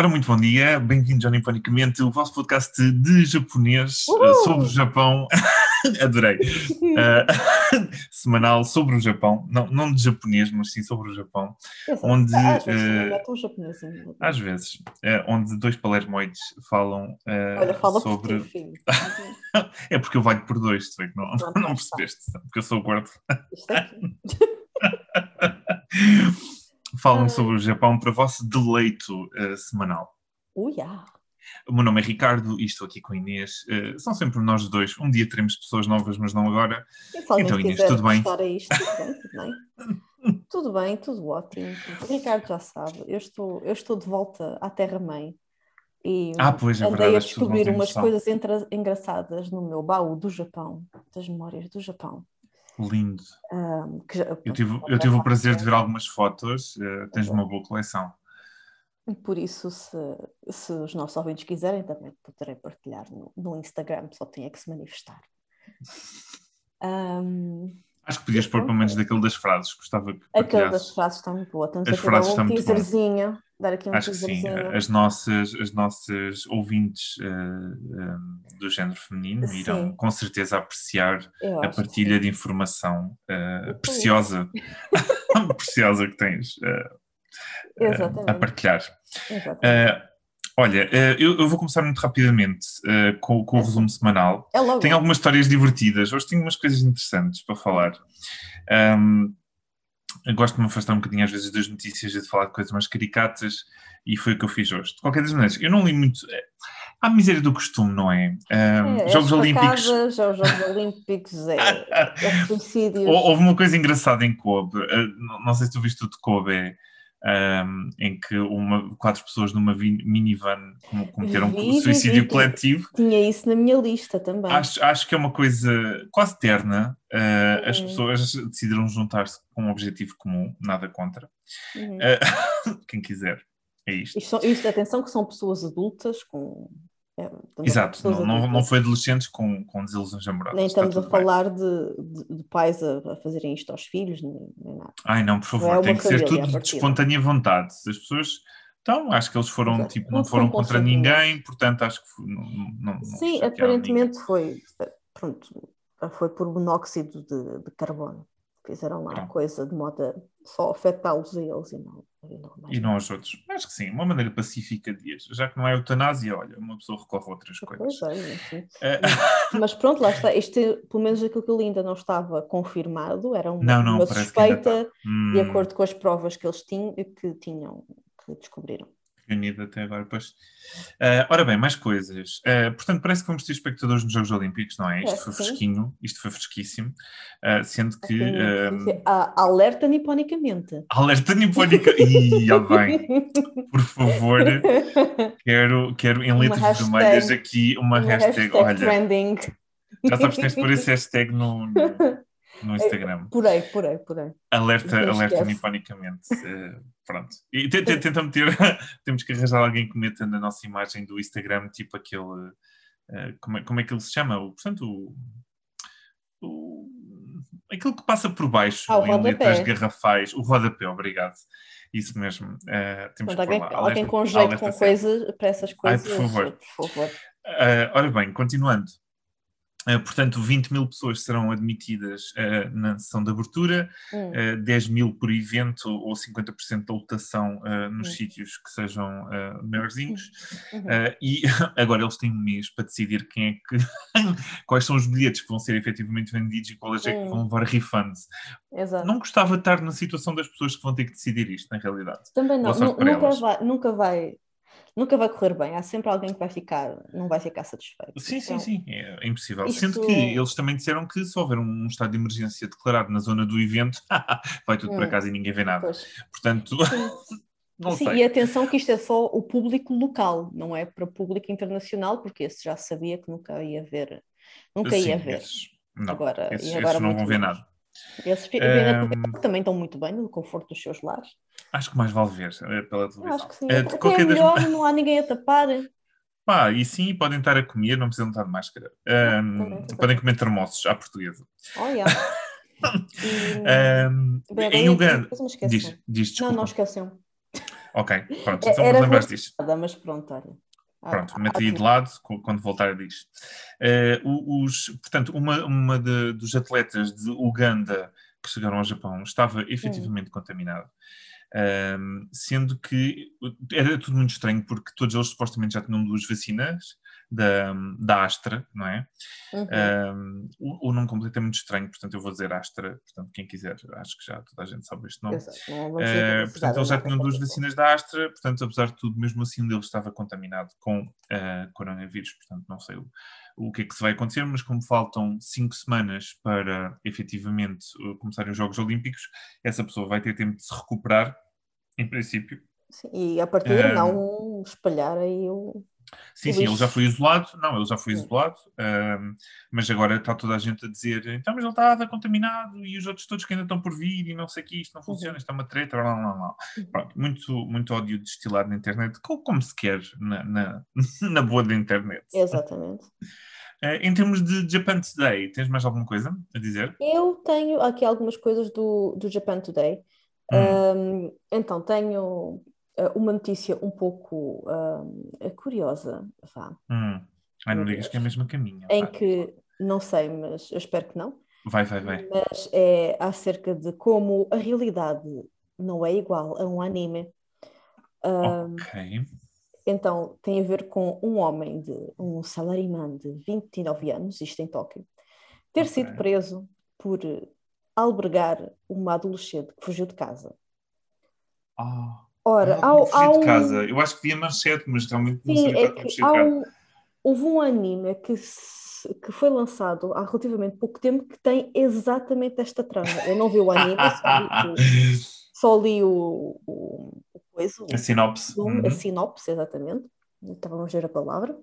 Ora, muito bom dia, bem-vindos ao Niponicamente, o vosso podcast de japonês Uhul! sobre o Japão. Adorei. Uh, semanal sobre o Japão, não, não de japonês, mas sim sobre o Japão, Exato. onde, Às vezes eh, mete um japonesinho. às vezes, uh, onde dois palermoides falam uh, Olha, fala sobre. por ti. É porque eu valho por dois, tu é que não, não está. percebeste, porque eu sou gordo. Isto aqui. Falam Ai. sobre o Japão para vosso deleito uh, semanal. Uia. O meu nome é Ricardo e estou aqui com a Inês. Uh, são sempre nós dois. Um dia teremos pessoas novas, mas não agora. Então, Inês, tudo bem? a isto, tudo bem, tudo bem. tudo bem, tudo ótimo. O Ricardo já sabe, eu estou, eu estou de volta à Terra-mãe. E Ah, pois, é andei verdade, a descobrir têm umas noção. coisas engraçadas no meu baú do Japão, das memórias do Japão. Lindo. Ahm, que Eu tive, eu tive o prazer de ver algumas fotos. Uh, tens uma boa coleção. Por isso, se, se os nossos ouvintes quiserem, também poderei partilhar no, no Instagram, só tinha que se manifestar. Ahm, Acho que podias pôr pelo menos daquele das frases. Gostava que aquele das frases está muito boa. Estamos As a um teaserzinho. Dar aqui um Acho que sim. As nossas, as nossas ouvintes uh, um, do género feminino Sim. irão com certeza apreciar a partilha de informação uh, preciosa, preciosa que tens uh, a partilhar. exatamente. Olha, eu, vou começar muito rapidamente com, com o resumo semanal. é logo. Tenho algumas histórias divertidas, hoje tenho umas coisas interessantes para falar. Um, gosto de me afastar um bocadinho às vezes das notícias e de falar de coisas mais caricatas e foi o que eu fiz hoje. De qualquer das maneiras, eu não li muito. eh, Há a miséria do costume, não é? Um, É, Jogos Olímpicos. é os Jogos Olímpicos, é, é Houve uma coisa engraçada em Kobe, eh, não- não sei se tu viste o de Kobe, ehm, em que uma, quatro pessoas numa minivan com- cometeram Vi, vi, suicídio vi. coletivo. Tinha isso na minha lista também. Acho, acho que é uma coisa quase terna. as Uhum. pessoas decidiram juntar-se com um objetivo comum, nada contra. Uhum. Eh, quem quiser, é isto. Isto, isto, atenção, que são pessoas adultas com. É, de Exato, não, não, não foi adolescentes com, com desilusões amorosas. Nem estamos a falar de, de- de pais a, a fazerem isto aos filhos, nem, nem nada. Ai não, por favor, Não é tem que ser família, tudo de espontânea vontade. Se as pessoas. Então, acho que eles foram, Exato. tipo, Não não foram contra ninguém, portanto, acho que fo- não, não, Sim, aparentemente foi. Pronto, foi por monóxido de, de carbono. Fizeram lá coisa de modo a só afetá-los a eles e não, e não. E não aos outros. Acho que sim, uma maneira pacífica de agir. Já que não é eutanásia, olha, uma pessoa recorre a outras coisas. É. Eh, Mas pronto, lá está. É- pelo menos aquilo que eu li ainda não estava confirmado, era uma, Não, não, uma suspeita hum, de acordo com as provas que eles tinham, que tinham, que descobriram. Reunido até agora, pois. Eh, ora bem, mais coisas. Eh, portanto, parece que vamos ter espectadores nos Jogos Olímpicos, não é? Isto É, foi sim. fresquinho, isto foi fresquíssimo. Eh, sendo que. Alerta niponicamente. alerta nipónica. Ih, já bem. Por favor, quero, quero em letras hashtag. vermelhas aqui uma, Uma hashtag. Olha, trending. já sabes que tens de pôr esse hashtag no, no, no Instagram. Porém, porém, porém. Alerta, Não alerta niponicamente. Eh, pronto. E te- te- tenta meter, temos que arranjar alguém que meta na nossa imagem do Instagram, tipo aquele. eh, como, é, como é que ele se chama? O, portanto, o, o- aquilo que passa por baixo Ah, em letras garrafais, o rodapé, obrigado. Isso mesmo. eh, temos que alguém, alguém com jeito com coisas, para essas Ai, coisas, por favor. por favor. Ah, ora bem, continuando. Ah, portanto, 20 mil pessoas serão admitidas ah, na sessão de abertura, Hum. ah, 10 mil por evento ou 50% da lotação nos Hum. sítios que sejam maiorzinhos. Uhum. Ah, e agora eles têm um mês para decidir quem é que, quais são os bilhetes que vão ser efetivamente vendidos e quais é que Hum. vão levar refunds. Exato. Não gostava de estar na situação das pessoas que vão ter que decidir isto, na realidade. Também não, nunca vai, nunca vai, nunca vai correr bem. Há sempre alguém que vai ficar, não vai ficar satisfeito. Sim, sim, Então, sim, é impossível. isto- Sendo que eles também disseram que se houver um estado de emergência declarado na zona do evento, vai tudo para Hum. casa e ninguém vê nada. Pois. Portanto, Sim, não sim, sei. e atenção que isto é só o público local, não é para público internacional, porque esse já sabia que nunca ia ver, nunca ia Sim, ver. esses, não, Agora- esses, agora esses não vão ver nada. Esses Ahm. também estão muito bem no conforto dos seus lares. Acho que mais vale ver eh, pela televisão. acho que sim. Eh, Até de é qualquer das melhor, não há ninguém a tapar. Pá, e sim, podem estar a comer, não precisam estar de máscara. Também, também. podem comer termossos à portuguesa. Olha. E, Ahm, bem, em Uganda. me. Diz, diz, Não, desculpa. não esqueceu. Ok, pronto, então Era lembrar disto. Mas pronto, olha. Pronto, ah, meti de lado quando voltar a disto. Uh, os, portanto, uma, uma de, dos atletas de Uganda que chegaram ao Japão estava efetivamente hum. contaminado. Sendo que era tudo muito estranho porque todos eles supostamente já tinham duas vacinas da, da Astra, não é? Uhum. Um, o, o, nome completo é muito estranho, portanto eu vou dizer Astra, portanto quem quiser, acho que já toda a gente sabe este nome. Uh, portanto eles já tinham duas vacinas da Astra, portanto apesar de tudo, mesmo assim um deles estava contaminado com uh, coronavírus, portanto não sei o, o que é que se vai acontecer, mas como faltam cinco semanas para efetivamente começarem os Jogos Olímpicos, essa pessoa vai ter tempo de se recuperar, em princípio. Sim, e a partir de não espalhar aí o, Sim, sim, ele já foi isolado, não, ele já foi isolado, um, mas agora está toda a gente a dizer, então, mas ele está contaminado e os outros todos que ainda estão por vir e não sei o que, isto não funciona, isto é uma treta, blá, blá, blá. Pronto, muito, muito ódio destilado na internet, como, como se quer na, na, na boa da internet. Exatamente. Uh, em termos de Japan Today, tens mais alguma coisa a dizer? Eu tenho aqui algumas coisas do, do Japan Today. Hum. Um, então, tenho uma notícia um pouco uh, curiosa, vá. Hum. Ai, não digas que é a mesma caminho. Em que, não sei, mas eu espero que não. Vai, vai, vai. Mas é acerca de como a realidade não é igual a um anime. Um, ok. Então, tem a ver com um homem, de um salaryman de 29 anos, isto em Tóquio, ter okay. sido preso por albergar uma adolescente que fugiu de casa. Ah. Ora, ao, ao... de casa. Eu acho que vi a manchete, mas realmente não sei é que há um, Houve um anime que, se, que foi lançado há relativamente pouco tempo que tem exatamente esta trama. Eu não vi o anime, só li, o, só li o, o, o coisa, a sinopse. O, uhum. A sinopse, exatamente. Estava a ver a palavra.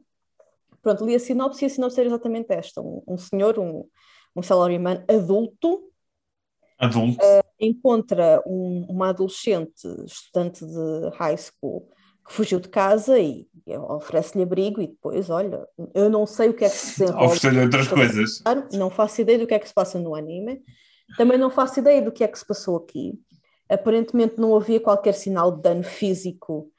Pronto, li a sinopse e a sinopse era exatamente esta. Um, um senhor, um, um salaryman adulto, adulto. Uh, encontra um, uma adolescente estudante de high school que fugiu de casa e oferece-lhe abrigo e depois, olha, eu não sei o que é que se desenrola. Oferece-lhe outras coisas. Não faço ideia do que é que se passa no anime, também não faço ideia do que é que se passou aqui. Aparentemente não havia qualquer sinal de dano físico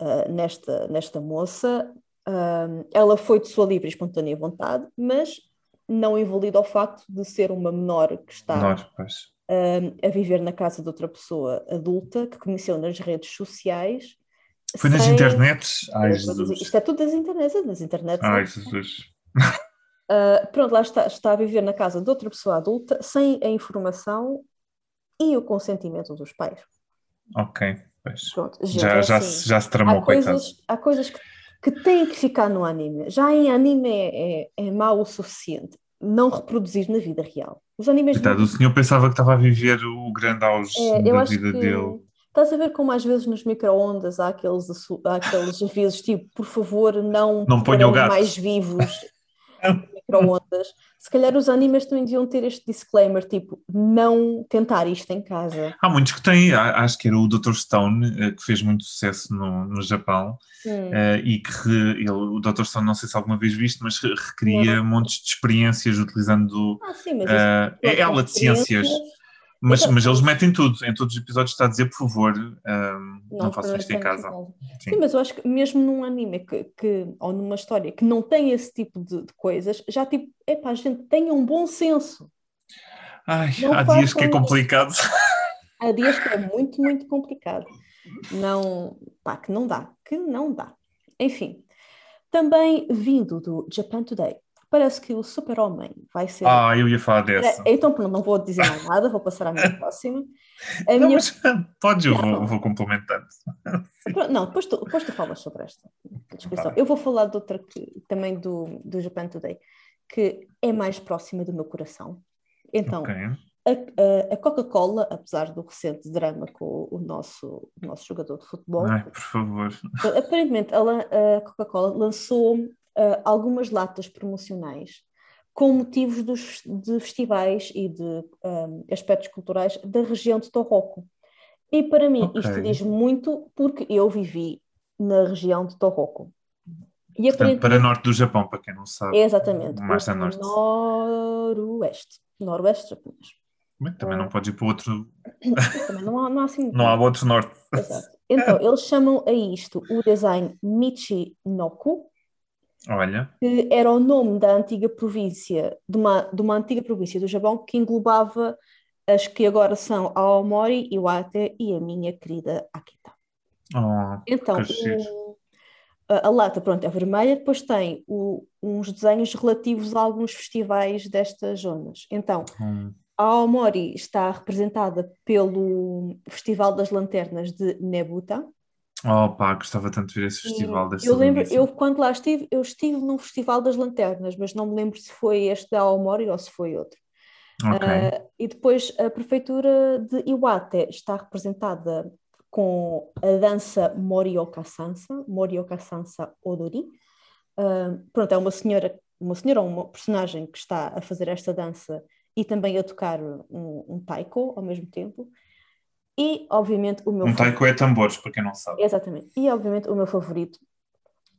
uh, nesta, nesta moça. Uh, ela foi de sua livre e espontânea vontade, mas não invalida o facto de ser uma menor que está menor, a viver na casa de outra pessoa adulta que conheceu nas redes sociais. Foi sem... nas internets? Ai, Jesus. Isto é tudo das internets, das internets. Ai, Jesus. Uh, pronto, lá está, está a viver na casa de outra pessoa adulta sem a informação e o consentimento dos pais. Ok, pois. Pronto, já, é já, assim, se, já se tramou, há coisas, há coisas que, que têm que ficar no anime. Já em anime é, é, é mau o suficiente não reproduzir na vida real. Os animes. Coitado, não... o senhor pensava que estava a viver o grande auge é, da vida que... dele. Estás a ver como às vezes nos micro-ondas há aqueles, há aqueles avisos tipo, por favor, não, não ponham mais vivos micro-ondas. Se calhar os animes também deviam ter este disclaimer, tipo, não tentar isto em casa. Há muitos que têm, acho que era o Dr. Stone, eh, que fez muito sucesso no, no Japão, uh, e que ele, o Dr. Stone, não sei se alguma vez visto, mas recria montes de experiências utilizando ah, sim, mas uh, ela de ciências. Mas, então, mas eles metem tudo, em todos os episódios está a dizer, por favor, um, não, não façam isto em casa. Sim. Sim. mas eu acho que mesmo num anime que, que, ou numa história que não tem esse tipo de, de coisas, já tipo, epá, a gente tenha um bom senso. Ai, não há dias que é complicado. Há dias que é muito, muito complicado. Não, pá, que não dá, que não dá. Enfim, também vindo do Japan Today, parece que o super-homem vai ser. Ah, eu ia falar dessa. Então, não vou dizer mais nada, vou passar à minha próxima. A não, minha... mas podes, eu vou, vou complementando. Não, depois tu, depois tu falas sobre esta descrição. Tá. Eu vou falar de outra que, também do, do Japan Today, que é mais próxima do meu coração. Então, okay. a, a, Coca-Cola, apesar do recente drama com o nosso, o nosso jogador de futebol. Ai, por favor. Aparentemente, ela, a Coca-Cola lançou uh, algumas latas promocionais com motivos dos, de festivais e de um, aspectos culturais da região de Tohoku. E para mim okay. isto diz muito porque eu vivi na região de Tohoku. E Portanto, para norte do Japão, para quem não sabe. Exatamente. Mais a norte. Noroeste. Noroeste japonês. Também não pode ir para outro. Também não há, não há assim. Não há outro norte. Exato. Então, eles chamam a isto o design Michinoku, Olha, que era o nome da antiga província, de uma, de uma antiga província do Japão que englobava as que agora são Aomori, Iwate e a minha querida Akita. oh, Então, o- a, a lata, pronto, é vermelha, depois tem o- uns desenhos relativos a alguns festivais destas zonas. Então, Hum, a Aomori está representada pelo Festival das Lanternas de Nebuta. Oh pá, gostava tanto de ver esse festival dessa eu lembro, eu quando lá estive, eu estive num Festival das Lanternas, mas não me lembro se foi este da Aomori ou se foi outro. Ok. Ah, e depois a prefeitura de Iwate está representada com a dança Morioka Sansa, Morioka Sansa Odori. Ah, pronto, é uma senhora, uma senhora ou uma personagem que está a fazer esta dança e também a tocar um, um taiko ao mesmo tempo. E, obviamente, o meu Um taiko é tambores, para quem não sabe. Exatamente. E, obviamente, o meu favorito,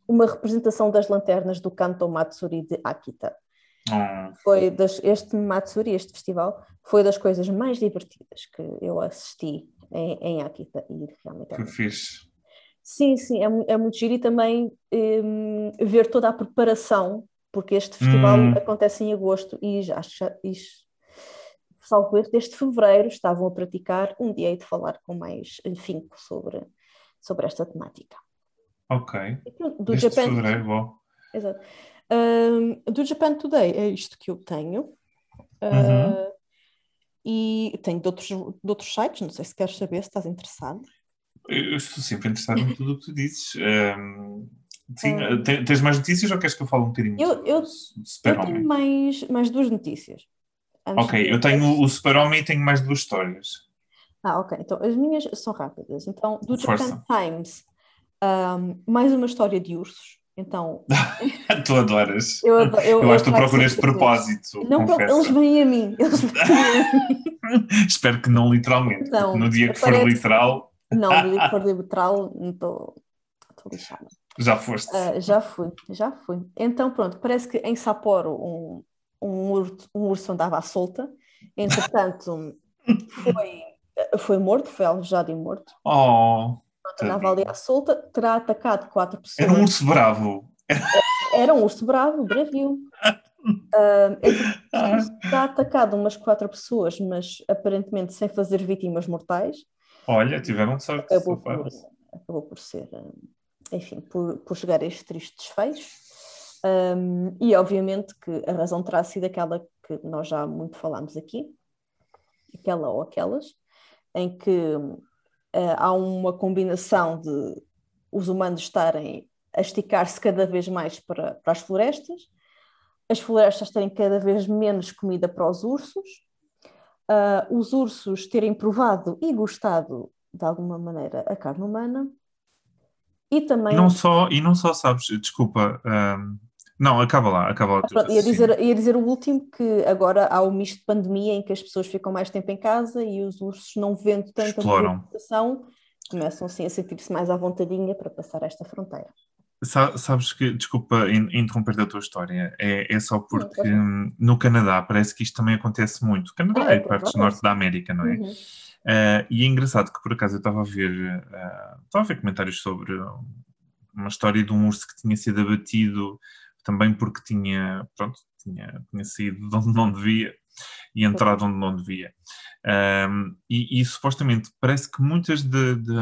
uma representação das lanternas do Kanto Matsuri de Akita. Oh, Foi das, este Matsuri, este festival, foi das coisas mais divertidas que eu assisti em, em Akita e realmente é que fixe. Sim, sim, é, é muito giro e também hum, ver toda a preparação, porque este festival Hum. acontece em agosto e já, já salvo erro, desde fevereiro estavam a praticar, um dia hei de falar com mais afinco sobre, sobre esta temática. Ok. E pronto, do Desde Japan, fevereiro, bom. Exato. Hum, do Japan Today é isto que eu tenho. Uhum. Uh, e tenho de outros, de outros sites, não sei se queres saber, se estás interessado. Eu estou sempre interessado em tudo o que tu dizes. Ahm, sim, Ah. te- tens mais notícias ou queres que eu fale um bocadinho Eu- eu- Eu tenho mais, mais duas notícias. Antes Ok, de- eu tenho o Super Homem e tenho mais duas histórias. Ah, ok. Então, as minhas são rápidas. Então, do. Japan Times, um, mais uma história de ursos. Então, tu adoras. eu, ado- eu, Eu acho que tu procuras de propósito, Não, confesso. eles vêm a mim. Eles vêm a mim. Espero que não literalmente. Não, no dia que for parece- literal, Não, no dia que for literal, não estou lixada. já foste. Ah, já fui, já fui. Então, pronto, parece que em Sapporo um, um, urso, um urso andava à solta. Entretanto, foi, foi morto, foi alvejado e morto. Oh, andava ali à solta, terá atacado quatro pessoas. era um urso bravo. Era um urso bravo, bravio. Entretanto, terá atacado umas quatro pessoas, mas aparentemente sem fazer vítimas mortais. Olha, tiveram sorte. Acabou por, acabou por ser, enfim, por, por chegar a este triste desfecho. Um, e obviamente que a razão terá sido aquela que nós já muito falámos aqui, aquela ou aquelas, em que ah, há uma combinação de os humanos estarem a esticar-se cada vez mais para, para as florestas, as florestas terem cada vez menos comida para os ursos, ah, os ursos terem provado e gostado de alguma maneira a carne humana, e também. Não só, e não só sabes, desculpa. Não, acaba lá, acaba lá. teu Pronto, ia, dizer, ia dizer o último, que agora há o misto de pandemia em que as pessoas ficam mais tempo em casa e os ursos, não vendo tanta movimentação, começam assim a sentir-se mais à vontadinha para passar esta fronteira. Sa- Sabes que, desculpa in- interromper a tua história, é, é só porque hum, no Canadá parece que isto também acontece muito. Canadá Ah, é e partes provável. norte da América, não é? Uhum. Eh, e é engraçado que por acaso eu estava a ver, eh, estava a ver comentários sobre uma história de um urso que tinha sido abatido também porque tinha, pronto, tinha, tinha saído de onde não devia e entrado onde não devia. Ahm, e, e, supostamente parece que muitas de, de-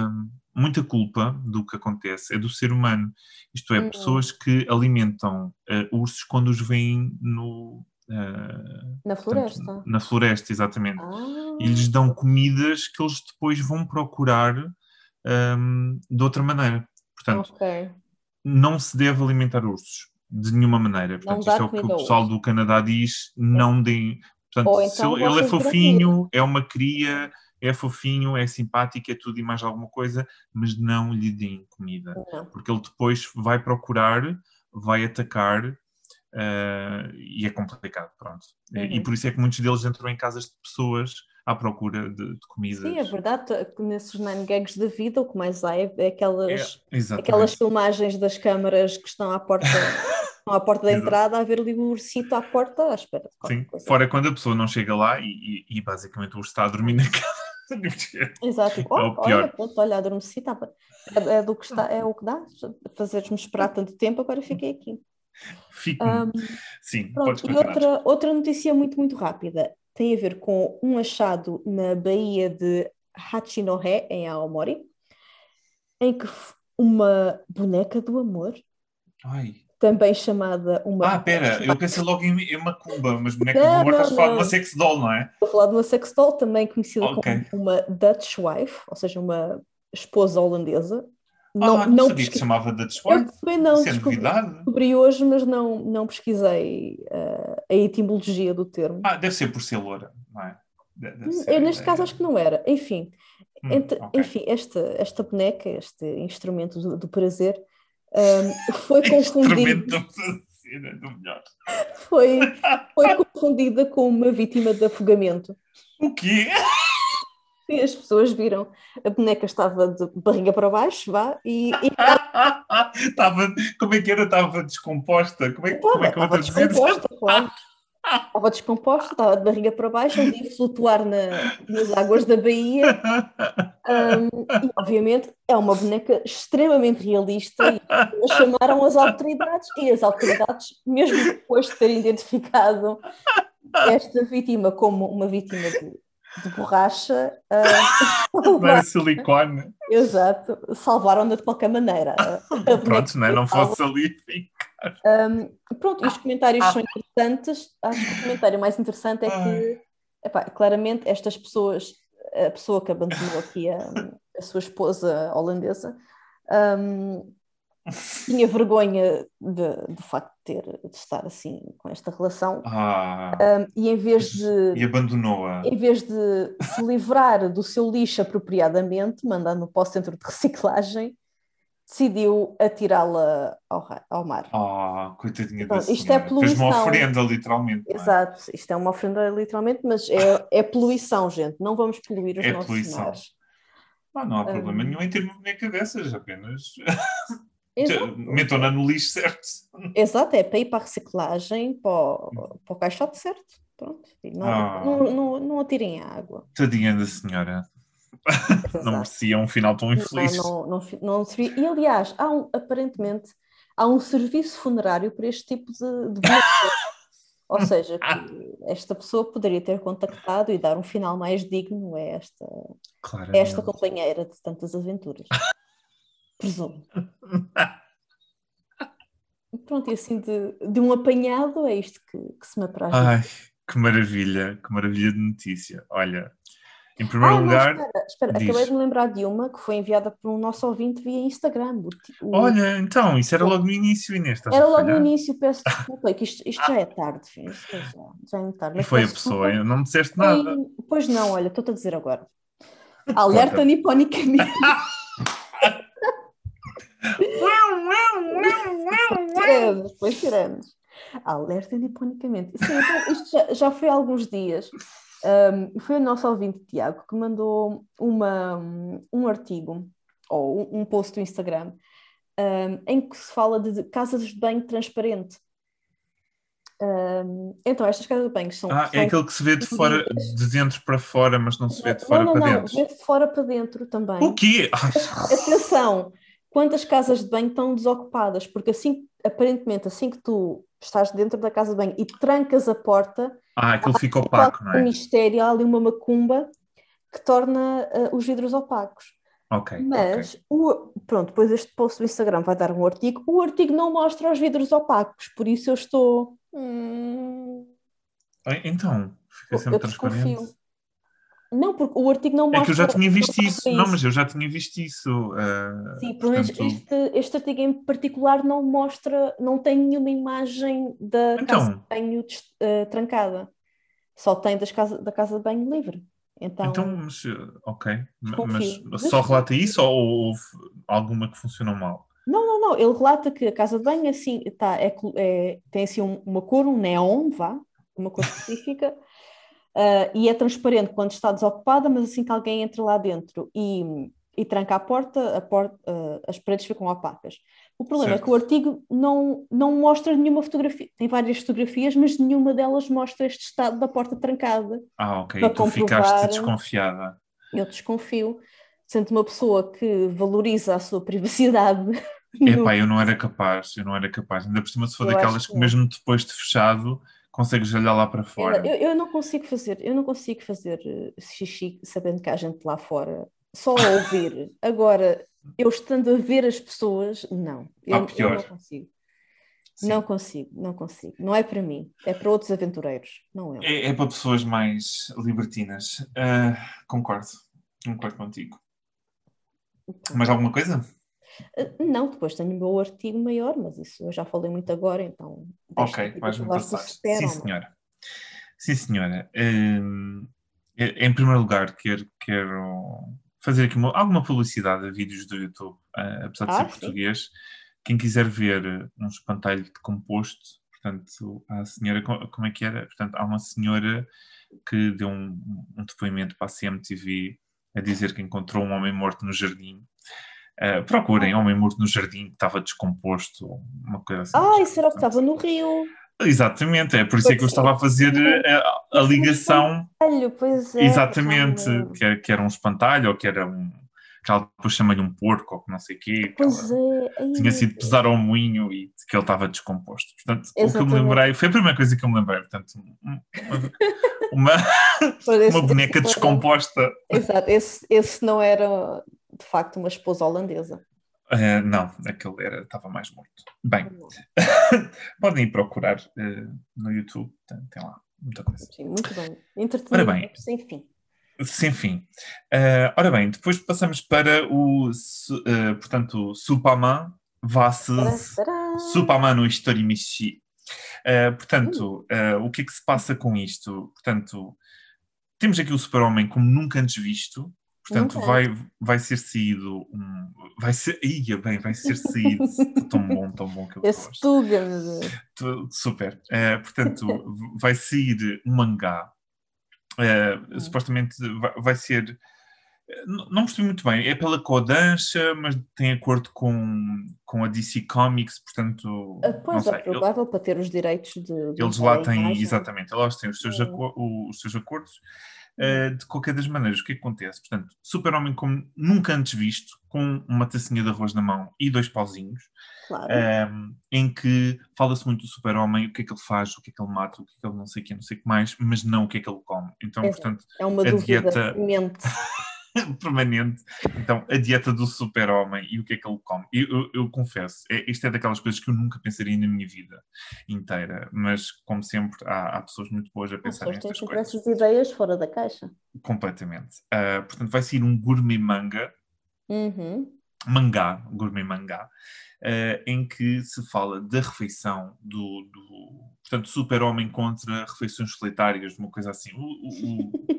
muita culpa do que acontece é do ser humano, isto é, Uhum. pessoas que alimentam eh, ursos quando os veem no, eh, Na portanto, floresta. na floresta, exatamente Ah, e lhes dão comidas que eles depois vão procurar hum, de outra maneira. Portanto, ok. não se deve alimentar ursos de nenhuma maneira. Portanto, isto é o que o pessoal ursos. do Canadá diz: não deem. Portanto, então ele, é fofinho, é uma cria, é fofinho, é simpático, é tudo e mais alguma coisa, mas não lhe deem comida. Não. Porque ele depois vai procurar, vai atacar. eh, e é complicado, pronto. E- E Uhum. por isso é que muitos deles entram em casas de pessoas à procura de, de comidas. Sim, é verdade. Nesses nine gags da vida, o que mais há é, é É, aquelas, exatamente. aquelas filmagens das câmaras que estão à porta à porta da entrada a ver ali o ursito à porta à espera de qualquer Sim, coisa. fora quando a pessoa não chega lá e, e- e basicamente o urso está a dormir na casa. Exato, É oh, o pior. olha, pronto, olha, adormeci, tá é, é do que está, é o que dá, fazeres-me esperar tanto tempo, agora fiquei aqui. Fico. Ahm, Sim, Pronto, e outra, outra notícia muito, muito rápida tem a ver com um achado na Baía de Hachinohe, em Aomori, em que uma boneca do amor, Ai. também chamada uma. Ah, pera, eu pensei logo em, em Macumba, mas boneca Não, do amor, estás a falar de uma sex doll, não é? Estou a falar de uma sex doll, também conhecida Ok. como uma Dutch wife, ou seja, uma esposa holandesa. Não, ah, não, não sabia que se chamava Dutch Eu também não Isso é descobri, novidade. descobri hoje, mas não, não pesquisei eh, a etimologia do termo. Ah, deve ser por ser loura, não é? Ser Eu, neste caso, acho que não era. Enfim, Hum, Ent- ok. Enfim, esta, esta boneca, este instrumento do, do prazer, um, foi confundida, melhor. foi, foi confundida com uma vítima de afogamento. O quê? E as pessoas viram, a boneca estava de barriga para baixo, vá, e, e Estava, como é que era? Estava descomposta. Como é, que- como é que eu estava descomposta, claro. Estava descomposta, estava de barriga para baixo, ali a flutuar na- nas águas da Baía. Um, e, obviamente, é uma boneca extremamente realista e eles chamaram as autoridades e as autoridades, mesmo depois de terem identificado esta vítima como uma vítima de, de borracha, ah, Não era silicone. exato, salvaram-na de qualquer maneira. A boneca Pronto, não, é? não fosse ali. enfim. Um, pronto, e os comentários são interessantes. Acho que o comentário mais interessante é que, epá, claramente, estas pessoas, a pessoa que abandonou aqui a, a sua esposa holandesa, um, tinha vergonha de, de facto de, ter, de estar assim com esta relação. Ah, Um, e em vez de. e abandonou-a. Em vez de se livrar do seu lixo apropriadamente, mandando para o centro de reciclagem, decidiu atirá-la ao, ao mar. Ah, coitadinha da Pronto, isto é senhora. Fez uma poluição. oferenda, literalmente. é? Exato, isto é uma ofrenda literalmente, mas é, é poluição, gente. Não vamos poluir os É nossos poluição. mares. Ah, não há problema Um, nenhum em ter uma boneca dessas, apenas. metam-na no lixo certo. Exato, é para ir para a reciclagem, para o, para o caixote certo. Pronto. Não, Ah. não, não, não atirem a água. Tadinha da senhora. Não Exato. merecia um final tão infeliz. Não, não, não, não E aliás, há um, aparentemente há um serviço funerário para este tipo de, de. Ou seja, esta pessoa poderia ter contactado e dar um final mais digno a esta, esta companheira de tantas aventuras. Presumo. Pronto, e assim de, de um apanhado é isto que, que se me apraz. Ai, que maravilha, que maravilha de notícia. Olha, em primeiro Ah, não, lugar, espera, espera, diz. acabei de me lembrar de uma que foi enviada por um nosso ouvinte via Instagram. O olha, então, isso era logo no início, Inês. Era logo no início, peço desculpa, é que isto, isto já é tarde, filho, isto já, já é tarde. E foi a pessoa, desculpa. não me disseste nada. Pois não, olha, estou-te a dizer agora. Alerta niponicamente. depois tiramos. Alerta niponicamente. Sim, então, isto já, já foi há alguns dias. Um, foi o nosso ouvinte Tiago que mandou uma, um artigo ou um, post do Instagram um, em que se fala de casas de banho transparente. Um, então, estas casas de banho são. Ah, é são aquele que se vê de fora, de dentro para fora, mas não se vê de fora não, não, para não, dentro. vê de fora para dentro também. O quê? Ah, Atenção, quantas casas de banho estão desocupadas? Porque assim, aparentemente, assim que tu estás dentro da casa de banho e trancas a porta, Ah, aquilo fica opaco, não um é? mistério, há ali uma macumba que torna uh, os vidros opacos. Ok, Mas, ok. o, pronto, depois este post do Instagram vai dar um artigo. O artigo não mostra os vidros opacos, por isso eu estou. hum, Então, fica eu sempre desconfio. Não, porque o artigo não mostra. É que eu já tinha visto não isso. Não, mas eu já tinha visto isso. ah, Sim, pelo menos portanto, este, este artigo em particular não mostra, não tem nenhuma imagem da casa de Então, banho eh, trancada. Só tem das casa, da casa de banho livre. Então, então, mas, ok. Desconfio. Mas só relata isso ou houve alguma que funcionou mal? não, não, não. Ele relata que a casa de banho assim, tá, é, é- tem assim um- uma cor, um neon, vá, uma cor específica, ah, e é transparente quando está desocupada, mas assim que alguém entra lá dentro e, e tranca a porta, a porta ah, as paredes ficam opacas. O problema Certo. é que o artigo não, não mostra nenhuma fotografia. Tem várias fotografias, mas nenhuma delas mostra este estado da porta trancada. Ah, ok. Para E tu ficaste comprovar- desconfiada. Eu desconfio. Sendo uma pessoa que valoriza a sua privacidade. no- Epá, eu não era capaz, eu não era capaz. Ainda por cima, se for Eu daquelas que que, mesmo depois de fechado, consegues olhar lá para fora. Eu, eu não consigo fazer, eu não consigo fazer eh, xixi sabendo que há gente lá fora, só a ouvir. Agora, eu estando a ver as pessoas, não. Eu, Ah, eu não consigo. Sim. Não consigo, não consigo. Não é para mim, é para outros aventureiros, não eu. É, é para pessoas mais libertinas. Ah, concordo, concordo contigo. Mais alguma coisa? Eh, Não, depois tenho o meu artigo maior, mas isso eu já falei muito agora, então. Ok, vais-me passar. Sim, senhora. Sim, senhora. Hum, em primeiro lugar, quero, quero fazer aqui uma- alguma publicidade a vídeos do YouTube, ah, apesar de Ah, ser sim. português. Quem quiser ver um espantalho de composto, portanto, a senhora, co- como é que era? Portanto, há uma senhora que deu um, um depoimento para a CMTV a dizer que encontrou um homem morto no jardim. Ah, procurem Homem Morto no Jardim, que estava descomposto, uma coisa assim. Ai, será que estava no Rio? Exatamente, é por isso é que eu estava a fazer eh, a, a ligação, Olha, pois é. exatamente, que era, que era um espantalho, ou que era um. que ela depois chama-lhe um porco, ou que não sei o quê. Pois é. ai, Tinha meu sido pesar ao moinho e que ele estava descomposto. Portanto, o que eu me Exatamente. lembrei, foi a primeira coisa que eu me lembrei. Portanto, um- uma, esse- uma boneca descomposta. Exato, esse, esse não era de facto uma esposa holandesa. Eh, não, aquele era, estava mais morto. Bem, podem ir procurar eh, no YouTube, tem, tem lá muita coisa. Sim, muito bem. Entretenimento bem. sem fim. Sem fim. Eh, ora bem, depois passamos para o, eh, portanto, Superman versus. Superman no Historimichi. Eh, portanto, eh, o que é que se passa com isto? Portanto, temos aqui o Super-Homem como nunca antes visto. Portanto, vai, vai ser saído um. Vai ser. Ia bem, vai ser saído. tão bom, tão bom que eu Esse gosto. Tuga, Super. Eh, portanto, vai sair um mangá. Hum. Supostamente vai, vai ser. eh, Não percebi muito bem. É pela Kodansha, mas tem acordo com, com a DC Comics, portanto. Ah, não Pois sei. é provável para ter os direitos de. de Eles lá têm, imagem. exatamente, eles têm os seus, o- os seus acordos. Eh, de qualquer das maneiras, o que é que acontece? Portanto, Super-Homem como nunca antes visto, com uma tacinha de arroz na mão e dois pauzinhos, Claro. um, em que fala-se muito do super-homem, o que é que ele faz, o que é que ele mata, o que é que ele não sei o que, não sei o que mais, mas não o que é que ele come. Então, Exato. portanto, é uma a dieta- mente. permanente. Então, a dieta do super-homem e o que é que ele come. Eu, eu- eu confesso, é, isto é daquelas coisas que eu nunca pensaria na minha vida inteira, mas como sempre, há, há pessoas muito boas a pensar nestas coisas. essas ideias fora da caixa. Completamente. Ah, portanto, vai sair um gourmet manga Uhum. mangá, gourmet mangá, eh, em que se fala da refeição do, do portanto, super-homem contra refeições solitárias, uma coisa assim. O, o- o-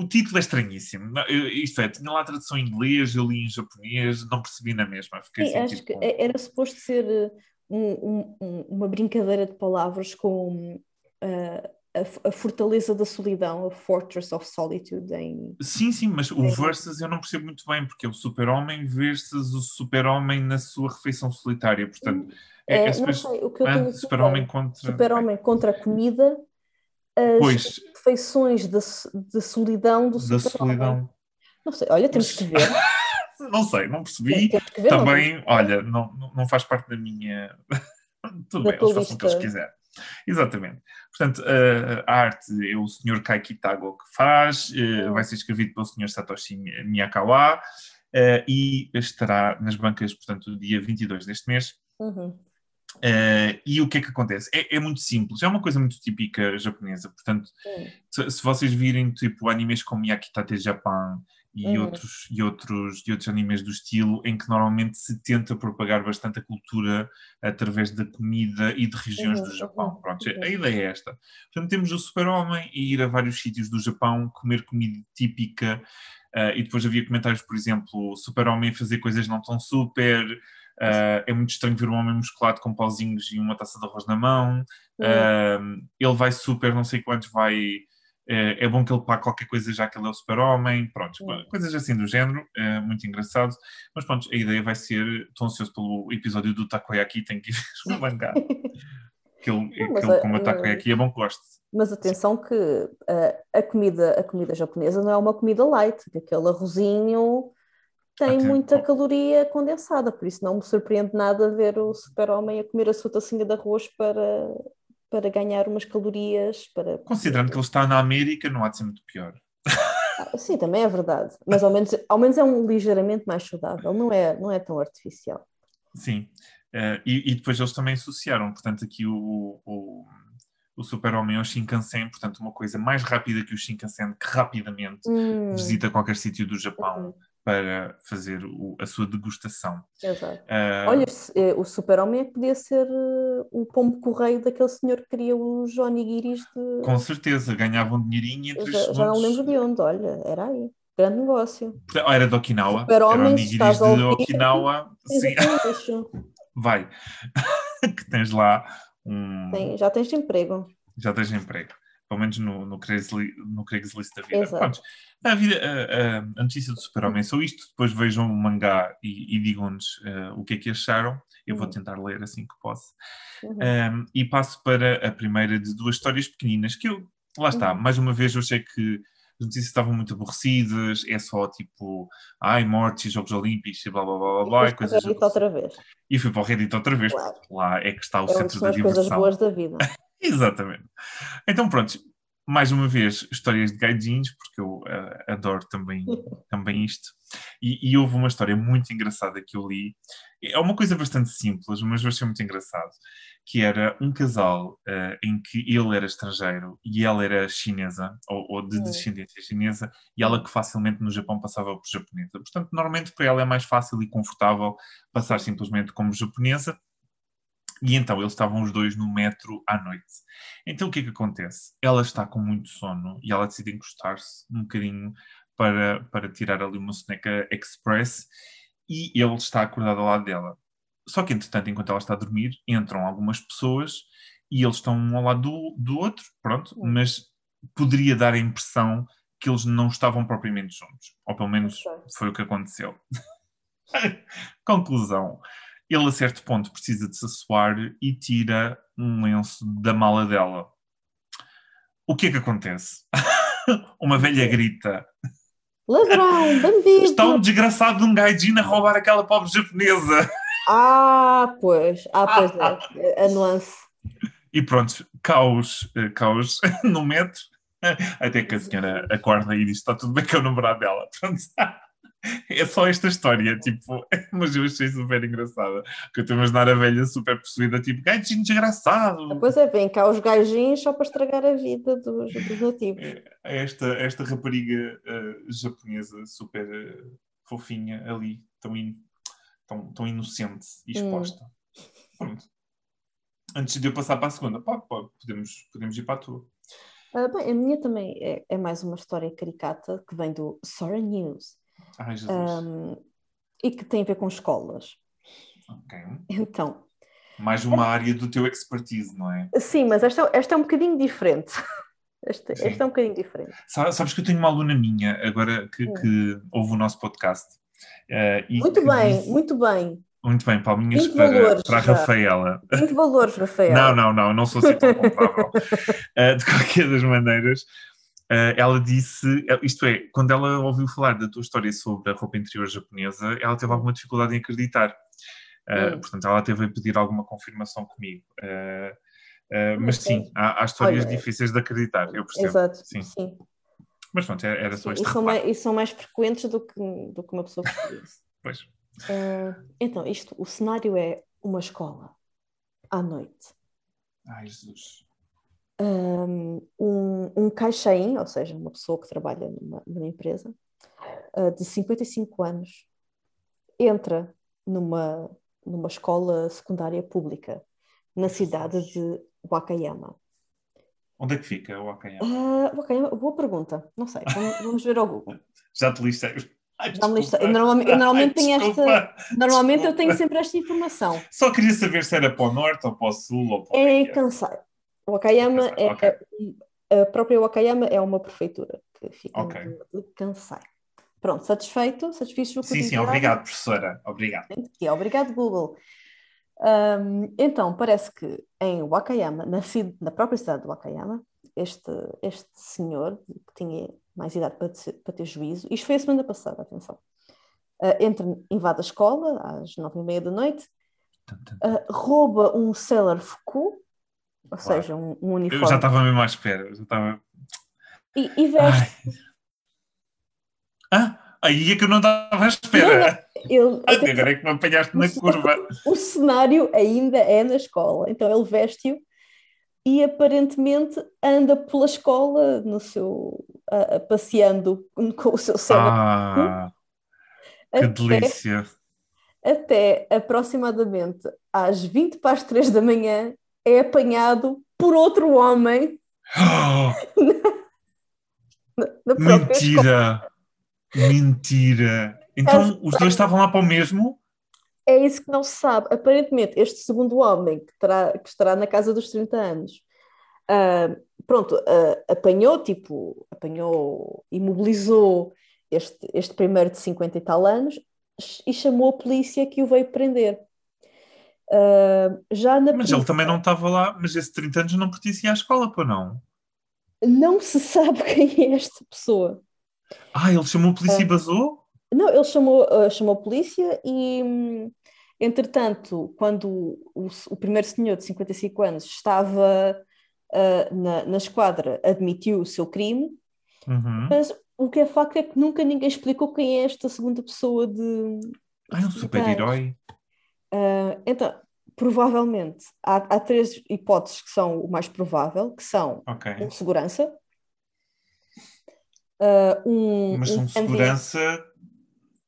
o título é estranhíssimo. Eu- Isto é, tinha lá a tradução em inglês, eu li em japonês, não percebi na mesma. Fiquei Sim, acho tipo, que é- era suposto ser eh, um- um- um- uma brincadeira de palavras com eh, a, a fortaleza da solidão, a Fortress of Solitude em Sim, sim, mas o É. versus eu não percebo muito bem, porque é o super-homem versus o super-homem na sua refeição solitária. Portanto, é, É, é super- sei, o que eu ah, tenho aqui super-homem é contra. super-homem contra a comida, as Pois, refeições de, so- de solidão do da solidão. Não sei, olha, temos que ver. Não sei, não percebi. Temos que ver, não Também, olha, não, não- não faz parte da minha. Tudo Da bem, eles façam o que eles quiserem. Exatamente. Portanto, a, arte é o Sr. Kai Kitago que faz, eh, Hum. vai ser escrevido pelo Sr. Satoshi Miyakawa eh, e estará nas bancas, portanto, dia 22 deste mês. Uhum. Eh, e o que é que acontece? É, é muito simples, é uma coisa muito típica japonesa. Portanto, se, se vocês virem tipo animes como Yakitate Japan e, Uhum. outros, e, outros, e outros animes do estilo, em que normalmente se tenta propagar bastante a cultura através da comida e de regiões Uhum, do Japão. uhum, Pronto, uhum. a ideia é esta. Portanto, temos o super-homem e ir a vários sítios do Japão, comer comida típica, ah, e depois havia comentários, por exemplo, super-homem fazer coisas não tão super, ah, é muito estranho ver um homem musculado com pauzinhos e uma taça de arroz na mão, Hum. ah, ele vai super, não sei quantos, vai é, é bom que ele pague qualquer coisa já que ele é o super-homem, pronto, Hum. coisas assim do género, é muito engraçado. Mas pronto, a ideia vai ser, estou ansioso pelo episódio do Takoyaki, tenho que ir mangá. Que ele, Não, que ele como o Takoyaki, é bom que goste. Mas atenção que uh, a, comida, a comida japonesa não é uma comida light, que aquele arrozinho tem Até- muita caloria condensada, por isso não me surpreende nada ver o super-homem a comer a sua tacinha de arroz para, para ganhar umas calorias. Para... Considerando que ele está na América, não há de ser muito pior. Ah, Sim, também é verdade, mas ao menos, ao menos é um ligeiramente mais saudável, não é, não é tão artificial. Sim. Eh, e, e depois eles também associaram, portanto, aqui o, o, o super-homem ao Shinkansen, portanto, uma coisa mais rápida que o Shinkansen, que rapidamente Hum, visita qualquer sítio do Japão uhum, para fazer o- a sua degustação. exato. Eh, Olha, eh, o super-homem é podia ser eh, o pombo correio daquele senhor que queria os onigiris de... com certeza, ganhava um dinheirinho em Eu 3 Já, já não lembro de onde, olha, era aí. Grande negócio. Ah, era de Okinawa. Era onigiris de Okinawa. Sim, vai. que tens lá um... Tem- já tens emprego. já tens emprego. Pelo menos no, no, Craigslist, no Craigslist da vida. Pronto. A, vida a, a- a notícia do Super-Homem é só isto. Depois vejam o mangá e, e digam-nos eh, o que é que acharam. Eu vou Uhum. tentar ler assim que posso. Uhum. Um, e passo para a primeira de duas histórias pequeninas que eu, lá está, Uhum. mais uma vez eu achei que as notícias estavam muito aborrecidas, é só tipo, ai, mortes, Jogos Olímpicos e blá blá blá blá blá, e coisas depois outra vez. E fui para o Reddit outra vez, Claro. porque lá é que está o É centro da as coisas diversão. boas da vida. Exatamente. Então, pronto, mais uma vez, histórias de gaijins, porque eu eh, adoro também, também isto. E, e houve uma história muito engraçada que eu li. É uma coisa bastante simples, mas eu achei muito engraçado. Que era um casal eh, em que ele era estrangeiro e ela era chinesa, ou, ou de Hum. descendência chinesa, e ela que facilmente no Japão passava por japonesa. Portanto, normalmente para ela é mais fácil e confortável passar simplesmente como japonesa. E então eles estavam os dois no metro à noite. Então o que é que acontece? Ela está com muito sono e ela decide encostar-se um bocadinho para, para tirar ali uma soneca express e ele está acordado ao lado dela. Só que, entretanto, enquanto ela está a dormir, entram algumas pessoas e eles estão um ao lado do, do outro, pronto, Hum. mas poderia dar a impressão que eles não estavam propriamente juntos. Ou pelo menos foi o que aconteceu. Conclusão. Ele, a certo ponto, precisa de se assoar e tira um lenço da mala dela. O que é que acontece? Uma velha grita. Ladrão, bandido! Está um desgraçado de um gaijin a roubar aquela pobre japonesa. Ah, pois. Ah, pois é. A nuance. E pronto, caos, eh, caos no metro. Até que a senhora acorda e diz: Está tudo bem com o namorado dela. Pronto. É só esta história, tipo, mas eu achei super engraçada. Que eu estou a imaginar a velha super possuída, tipo, gaijin desgraçado. Pois é, vem cá os gajinhos só para estragar a vida dos, dos nativos. É esta, esta rapariga eh, japonesa super eh, fofinha ali, tão, in- tão, tão inocente e Hum. exposta. Pronto. Antes de eu passar para a segunda, pá, pá, podemos, podemos ir para a tua. Ah, bem, a minha também é, é mais uma história caricata que vem do Sora News Ai, ahm, e que tem a ver com escolas. Ok. Então, Mais uma área do teu expertise, não é? sim, mas esta, esta é um bocadinho diferente. Esta, esta é um bocadinho diferente. Sa- Sabes que eu tenho uma aluna minha, agora que, Hum. que ouve o nosso podcast. eh, e Muito bem, disse- muito bem. Muito bem, palminhas para, valores para a. Rafaela. 20 valores, Rafael. Não, não, não, não sou assim tão comprável. Uh, de qualquer das maneiras, uh, ela disse, isto é, quando ela ouviu falar da tua história sobre a roupa interior japonesa, ela teve alguma dificuldade em acreditar. Uh, Hum. Portanto, ela teve a pedir alguma confirmação comigo. Uh, uh, mas Ok. sim, há, há histórias Olha, difíceis de acreditar, eu percebo. Exato, Sim. sim. Mas pronto, era era só Sim, isto. e, são mais, e são mais frequentes do que, do que uma pessoa gostaria. Pois. Ah, então, isto, o cenário é uma escola à noite. Ai, Jesus. Um, um caixaim, ou seja, uma pessoa que trabalha numa, numa empresa, ah, de 55 anos, entra numa, numa escola secundária pública na cidade de Wakayama. Onde é que fica o Wakayama? Ah, Wakayama, boa pergunta, não sei, vamos, vamos ver ao Google. Já te listei. Ai, Já me listei. desculpa. Eu normalmente- eu normalmente Ai, tenho esta- Normalmente eu tenho sempre esta informação. Só queria saber se era para o norte ou para o sul ou para o É que Wakayama Kansai, é, ok. a própria Wakayama é uma prefeitura que fica Ok. no de Kansai. Pronto, satisfeito? Satisfeito Sim, sim, obrigado, professora. Obrigado. É, obrigado, Google. Ahm, então, parece que em Wakayama, na, na própria cidade de Wakayama, este, este senhor, que tinha mais idade para ter, para ter juízo, isto foi a semana passada, atenção, ah, entra, invade a escola às nove e meia da noite, ah, rouba um Sailor Fuku, ou seja, um, um Eu uniforme, já estava mesmo à espera. eu Já estava... e, e veste. Ah, aí é que eu não estava à espera. Ele, Ah, Agora é que me apanhaste na curva. o cenário ainda é na escola, então ele veste-o e aparentemente anda pela escola no seu a- passeando com o seu cérebro Ah, que até, delícia. até aproximadamente às 20 para as 3 da manhã é apanhado por outro homem Oh, na, na própria escola. mentira. Mentira. Então os dois estavam lá para o mesmo? É isso que não se sabe. Aparentemente, este segundo homem, que, terá, que estará na casa dos 30 anos, ah, pronto, ah, apanhou, tipo, apanhou, imobilizou este, este primeiro de 50 e tal anos e chamou a polícia que o veio prender. Ah, já na Mas ele polícia também não estava lá, mas esse 30 anos não pertencia à escola, pô não? não se sabe quem é esta pessoa. Ah, ele chamou a polícia e basou? Não, ele chamou, ah, chamou a polícia e, hum, entretanto, quando o, o primeiro senhor de 55 anos estava ah, na, na esquadra, admitiu o seu crime, Uhum. mas o que é facto é que nunca ninguém explicou quem é esta segunda pessoa de. Ah, é um 30 anos. super-herói. Ah, então, provavelmente, há, há três hipóteses que são o mais provável, que são Ok. um segurança, ah, um, Mas um um segurança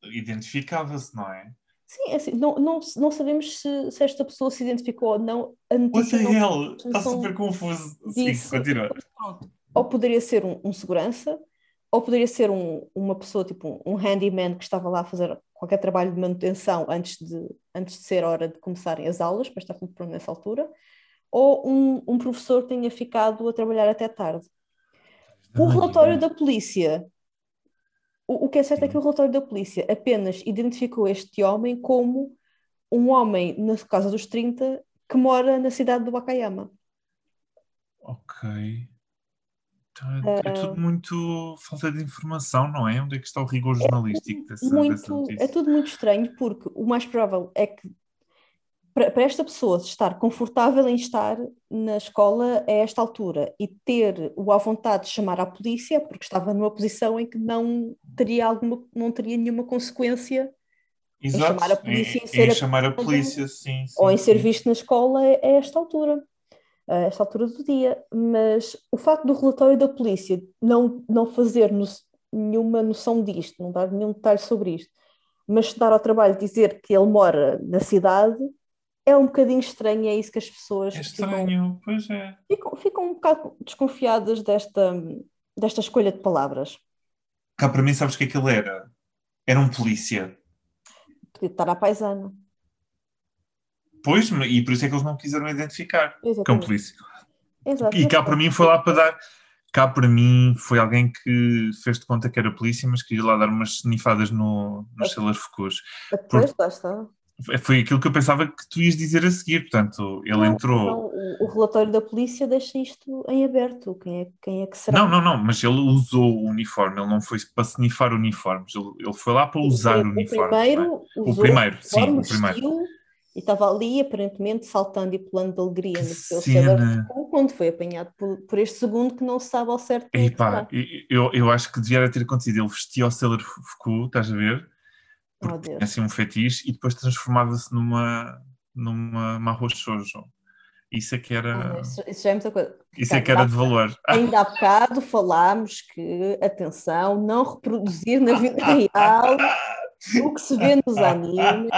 identificava-se, não é? Sim, é assim, não, não, não sabemos se, se esta pessoa se identificou ou não. A What notícia the não hell? Está super confuso. Sim, continua. Pronto. Ou poderia ser um, um segurança, ou poderia ser um- uma pessoa, tipo um, um handyman que estava lá a fazer qualquer trabalho de manutenção antes de, antes de ser hora de começarem as aulas, para estar tudo pronto nessa altura, ou um, um professor que tenha ficado a trabalhar até tarde. O relatório da polícia, o, que é certo é que o relatório da polícia apenas identificou este homem como um homem na casa dos 30 que mora na cidade de Wakayama. Ok. É, é tudo muito falta de informação, não é? Onde é que está o rigor jornalístico dessa, dessa muito, notícia? é tudo muito estranho porque o mais provável é que para, esta pessoa estar confortável em estar na escola a esta altura e ter o à vontade de chamar a polícia porque estava numa posição em que não teria alguma não teria nenhuma consequência Exato. chamar a polícia em, ser em a- chamar a polícia, sim. sim ou em ser sim. visto na escola a esta altura, a esta altura do dia. Mas o facto do relatório da polícia não, não fazer no- nenhuma noção disto, não dar nenhum detalhe sobre isto, mas dar ao trabalho de dizer que ele mora na cidade, é um bocadinho estranho, é isso que as pessoas É ficam, estranho, pois é. ficam, ficam um bocado desconfiadas desta, desta escolha de palavras. Cá para mim, sabes o que é que ele era? Era um polícia. Podia estar à paisana. Pois, e por isso é que eles não quiseram identificar que é um Exatamente. polícia. Exato. E cá para mim foi lá para dar. Cá para mim foi alguém que fez de conta que era polícia, mas queria lá dar umas snifadas no, nos Sailor Foucault. Depois, lá está. Foi aquilo que eu pensava que tu ias dizer a seguir. Portanto, ele Não, entrou. não, o, o relatório da polícia deixa isto em aberto. Quem é, quem é que será? Não, não, não, mas ele usou o uniforme, ele não foi para snifar uniformes, ele, ele foi lá para usar o, o uniforme. primeiro é? usou primeiro, sim, o primeiro. E estava ali aparentemente saltando e pulando de alegria Que no seu cena. School, quando foi apanhado por, por este segundo que não se sabe ao certo é Epá, eu, eu acho que devia ter acontecido. Ele vestia o Sailor Foucault, estás a ver? Oh, Porque Deus. assim um fetiche e depois transformava-se numa, numa Mahou Shoujo. Isso é que era, Ah, isso, isso já é muita coisa. isso é que era de valor. Ainda há bocado falámos que, atenção, não reproduzir na vida real o que se vê nos animes,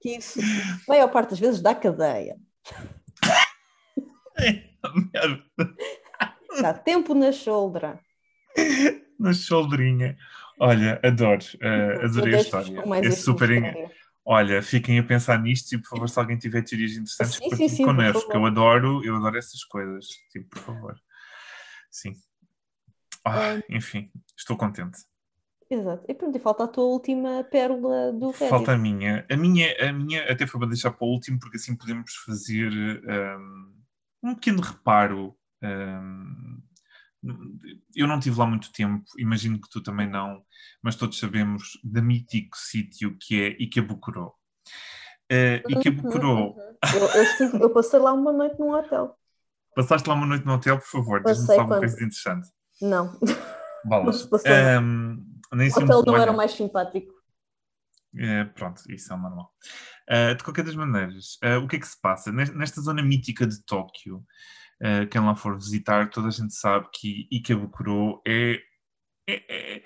que isso, a maior parte das vezes, dá cadeia. Dá tempo na shoulder. Na shoulderinha. Olha, adoro, eh, adorei a história. É super. Olha, fiquem a pensar nisto e, por favor, se alguém tiver teorias interessantes, Sim, sim, partilhe sim, por connosco. favor. Eu adoro, eu adoro essas coisas. Tipo, por favor. Sim. Ah, um, enfim, estou contente. Exato. E pronto, e falta a tua última pérola do Reddit. Falta a minha. A minha, a minha até foi para deixar para o último, porque assim podemos fazer um, um pequeno reparo. Um, eu não tive lá muito tempo, imagino que tu também não, mas todos sabemos da mítico sítio que é Ikebukuró. Uh, Ikebukuró. Uhum, uhum. Eu, eu, eu, passei lá uma noite num hotel. Passaste lá uma noite no hotel, por favor, diz-me só uma coisa interessante. Não. Balas. Um, nem o hotel não era o mais simpático. É, pronto, isso é normal. Uh, de qualquer das maneiras, uh, o que é que se passa? Nesta zona mítica de Tóquio, uh, quem lá for visitar, toda a gente sabe que Ikebukuro é, é, é,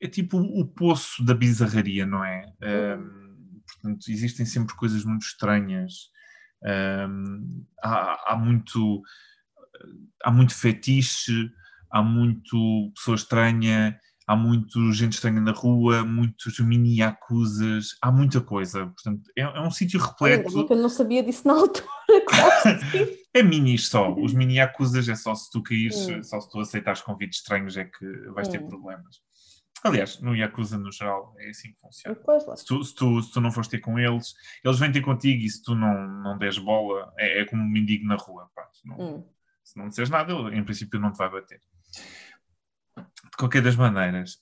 é tipo o poço da bizarraria, não é? Hum. portanto, existem sempre coisas muito estranhas. Um, há, há, muito há muito fetiche, há muito pessoa estranha, há muito gente estranha na rua, muitos mini acusas, há muita coisa. Portanto, é, é um sítio repleto. Eu não sabia disso na altura. é mini só. Os mini acusas é só se tu caíres, hum. só se tu aceitares convites estranhos é que vais hum. ter problemas. Aliás, no Yakuza no geral é assim que funciona. Se tu, se, tu, se tu não fores ter com eles, eles vêm ter contigo e se tu não, não des bola, é, é como um mendigo na rua. Pá. Se, não, hum. se não disseres nada, ele em princípio não te vai bater de qualquer das maneiras,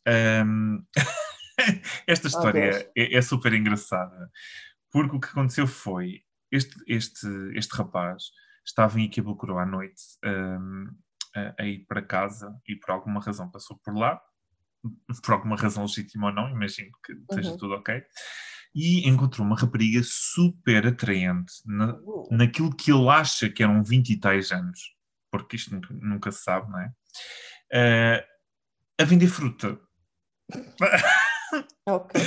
um, esta história é, é, super engraçada, porque o que aconteceu foi, este, este, este rapaz estava em Ikebukuro à noite um, a, a, ir para casa e por alguma razão passou por lá, por alguma razão legítima ou não, imagino que esteja uhum. tudo ok, e encontrou uma rapariga super atraente na, uh. naquilo que ele acha que eram 20 e tais anos, porque isto nunca, nunca se sabe, não é? Uh, a vender fruta. Ok.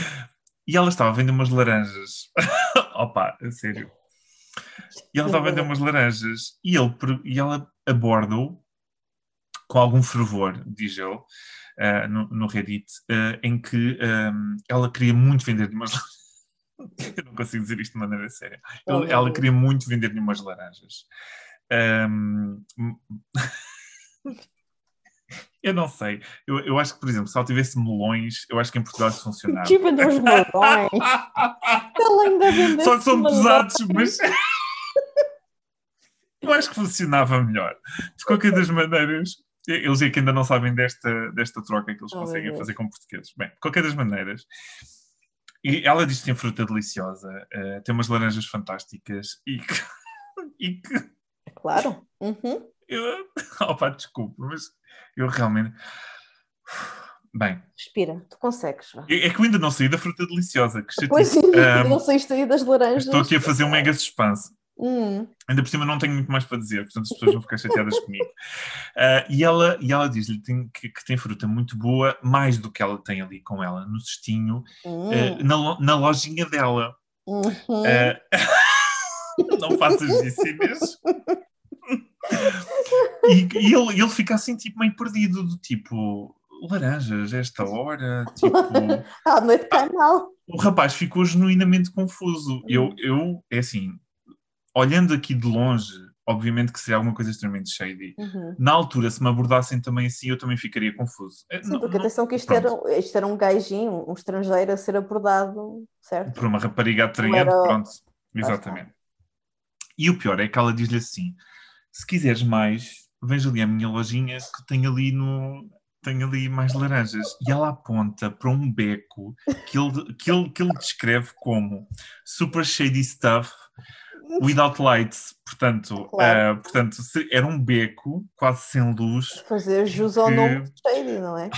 E ela estava a vender umas laranjas. Opa, a sério. E ela estava a vender umas laranjas e, ele, e ela aborda-o com algum fervor, diz ele, uh, no, no, Reddit, uh, em que um, ela queria muito vender-lhe umas laranjas. Eu não consigo dizer isto de maneira séria. Oh, ela queria muito vender-lhe umas laranjas. Um, Eu não sei. Eu, eu acho que, por exemplo, se ela tivesse melões, eu acho que em Portugal isso funcionava. Que vender os melões. ela ainda Só que são pesados, mas. eu acho que funcionava melhor. De qualquer das maneiras, eles é que ainda não sabem desta, desta troca que eles oh, conseguem fazer com portugueses. Bem, de qualquer das maneiras. E ela diz que tem fruta deliciosa, uh, tem umas laranjas fantásticas e que. e que... Claro. Uhum. Eu, opa, desculpa, mas eu realmente. Bem. Respira, tu consegues. É, é que eu ainda não saí da fruta deliciosa. Que pois um, não saíste aí das laranjas. Estou aqui a fazer um mega suspense. Hum. Ainda por cima não tenho muito mais para dizer, portanto as pessoas vão ficar chateadas comigo. Uh, e ela, e ela diz-lhe que, que, tem fruta muito boa, mais do que ela tem ali com ela, no cestinho, hum. uh, na, na lojinha dela. Uhum. Uh, não faças isso, Inês. E, e ele, ele fica assim, tipo, meio perdido, do tipo, laranjas, esta hora, tipo. ah, noite canal. O rapaz ficou genuinamente confuso. Eu, hum. eu, é assim, olhando aqui de longe, obviamente que seria alguma coisa extremamente shady. Uhum. Na altura, se me abordassem também assim, eu também ficaria confuso. É, Sim, porque não, atenção que isto era, isto era um gajinho, um estrangeiro a ser abordado, certo? Por uma rapariga atraente, era... pronto. Exatamente. E o pior é que ela diz-lhe assim: se quiseres mais, vens ali à minha lojinha que tem ali no. Tem ali mais laranjas. E ela aponta para um beco que ele, que ele, que ele descreve como super shady stuff without lights. Portanto, claro. uh, portanto era um beco quase sem luz. Fazer jus ao nome shady, não é?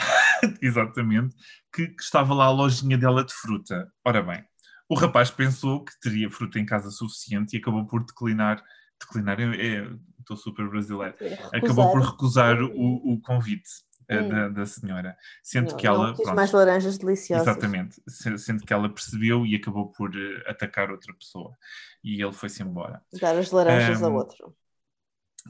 Exatamente. Que, que estava lá a lojinha dela de fruta. Ora bem, o rapaz pensou que teria fruta em casa suficiente e acabou por declinar declinar é, é estou super brasileiro, recusar. acabou por recusar o, o convite eh, hum. da, da, senhora, sendo não, que ela pronto, mais laranjas deliciosas. Exatamente, sendo que ela percebeu e acabou por uh, atacar outra pessoa e ele foi-se embora. Dar as laranjas um, a outro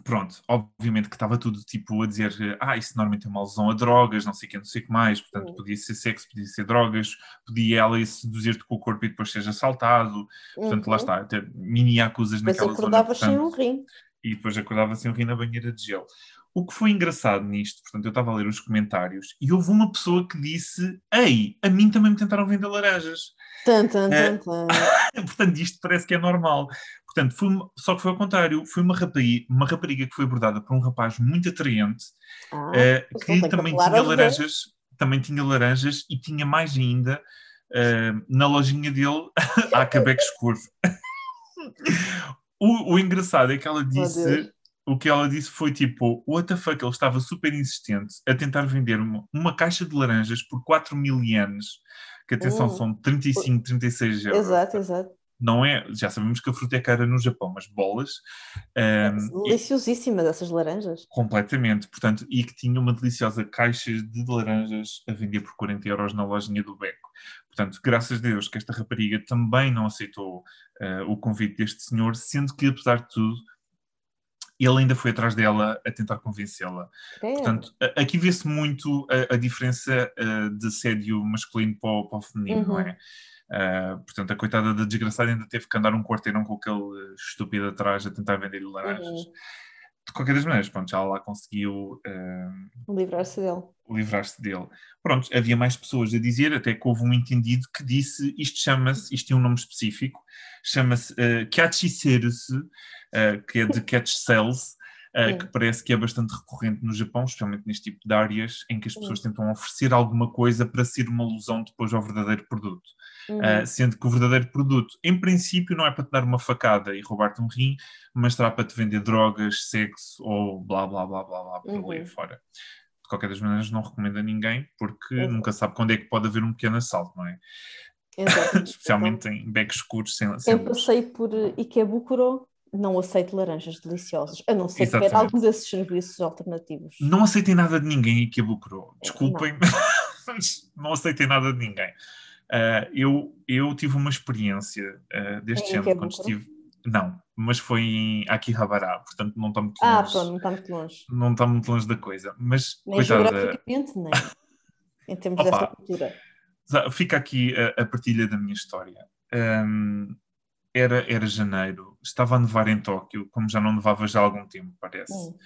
pronto, obviamente que estava tudo tipo a dizer ah, isso normalmente é uma alusão a drogas, não sei o que, não sei o que mais, portanto uhum. podia ser sexo, podia ser drogas, podia ela seduzir-te com o corpo e depois seja assaltado, portanto uhum. lá está, ter mini acusas naquela zona. acordava sem um rim. E depois acordava sem um rim na banheira de gelo. O que foi engraçado nisto, portanto, eu estava a ler os comentários e houve uma pessoa que disse: Ei, a mim também me tentaram vender laranjas. Tan, tan, tan, tan. portanto, isto parece que é normal. Portanto, foi só que foi ao contrário. Foi uma rapariga, uma rapariga que foi abordada por um rapaz muito atraente Ah, pois que também tinha laranjas, também tinha laranjas e tinha mais ainda eh, na lojinha dele há cabeco escuro. o, o engraçado é que ela disse, o que ela disse foi tipo, what the fuck, ele estava super insistente a tentar vender uma, uma caixa de laranjas por 4 mil ienes, que atenção, Hum. são 35, 36 euros. Exato, exato. Não é, já sabemos que a fruta é cara no Japão, mas bolas. ehm, e- Deliciosíssimas essas laranjas. Completamente, portanto, e que tinha uma deliciosa caixa de laranjas a vender por 40 euros na lojinha do Beco. Portanto, graças a Deus que esta rapariga também não aceitou eh, o convite deste senhor, sendo que, apesar de tudo, ele ainda foi atrás dela a tentar convencê-la. É. Portanto, aqui vê-se muito a, a diferença eh, de assédio masculino para o, para o feminino, não Uhum. é? Ah, portanto, a coitada da desgraçada ainda teve que andar um quarteirão com aquele estúpido atrás a tentar vender-lhe laranjas. Uhum. De qualquer das maneiras, pronto, já lá conseguiu ah, Livrar-se dele. livrar-se dele. Pronto, havia mais pessoas a dizer, até que houve um entendido que disse, isto chama-se, isto tem um nome específico, chama-se uh, Kachiserusu, uh, que é de catch cells, uh, Hum. que parece que é bastante recorrente no Japão, especialmente neste tipo de áreas, em que as pessoas tentam oferecer alguma coisa para ser uma alusão depois ao verdadeiro produto. Uhum. Uh, sendo que o verdadeiro produto, em princípio, não é para te dar uma facada e roubar-te um rim, mas será para te vender drogas, sexo ou blá blá blá blá blá por Uhum. fora. De qualquer das maneiras, não recomendo a ninguém, porque Exato. nunca sabe quando é que pode haver um pequeno assalto, não é? Exato. Especialmente em becos escuros sem, sem Sempre luz. passei por eh, Ikebukuro, não aceito laranjas deliciosas, a não ser que Exatamente. tiver algum desses serviços alternativos. Não aceitem nada de ninguém que a bucrou. Desculpem, mas não aceitem nada de ninguém. Ah, eu, eu tive uma experiência ah, deste Em género quando estive. Não, mas foi em Akihabara, portanto não está muito Ah, longe. pronto, não está muito longe. Não está muito longe da coisa. Mas, Nem coitada, geograficamente, nem em termos Opa. dessa cultura. Fica aqui a, a partilha da minha história. Hum, era, era janeiro, estava a nevar em Tóquio, como já não nevava já há algum tempo, parece. Hum.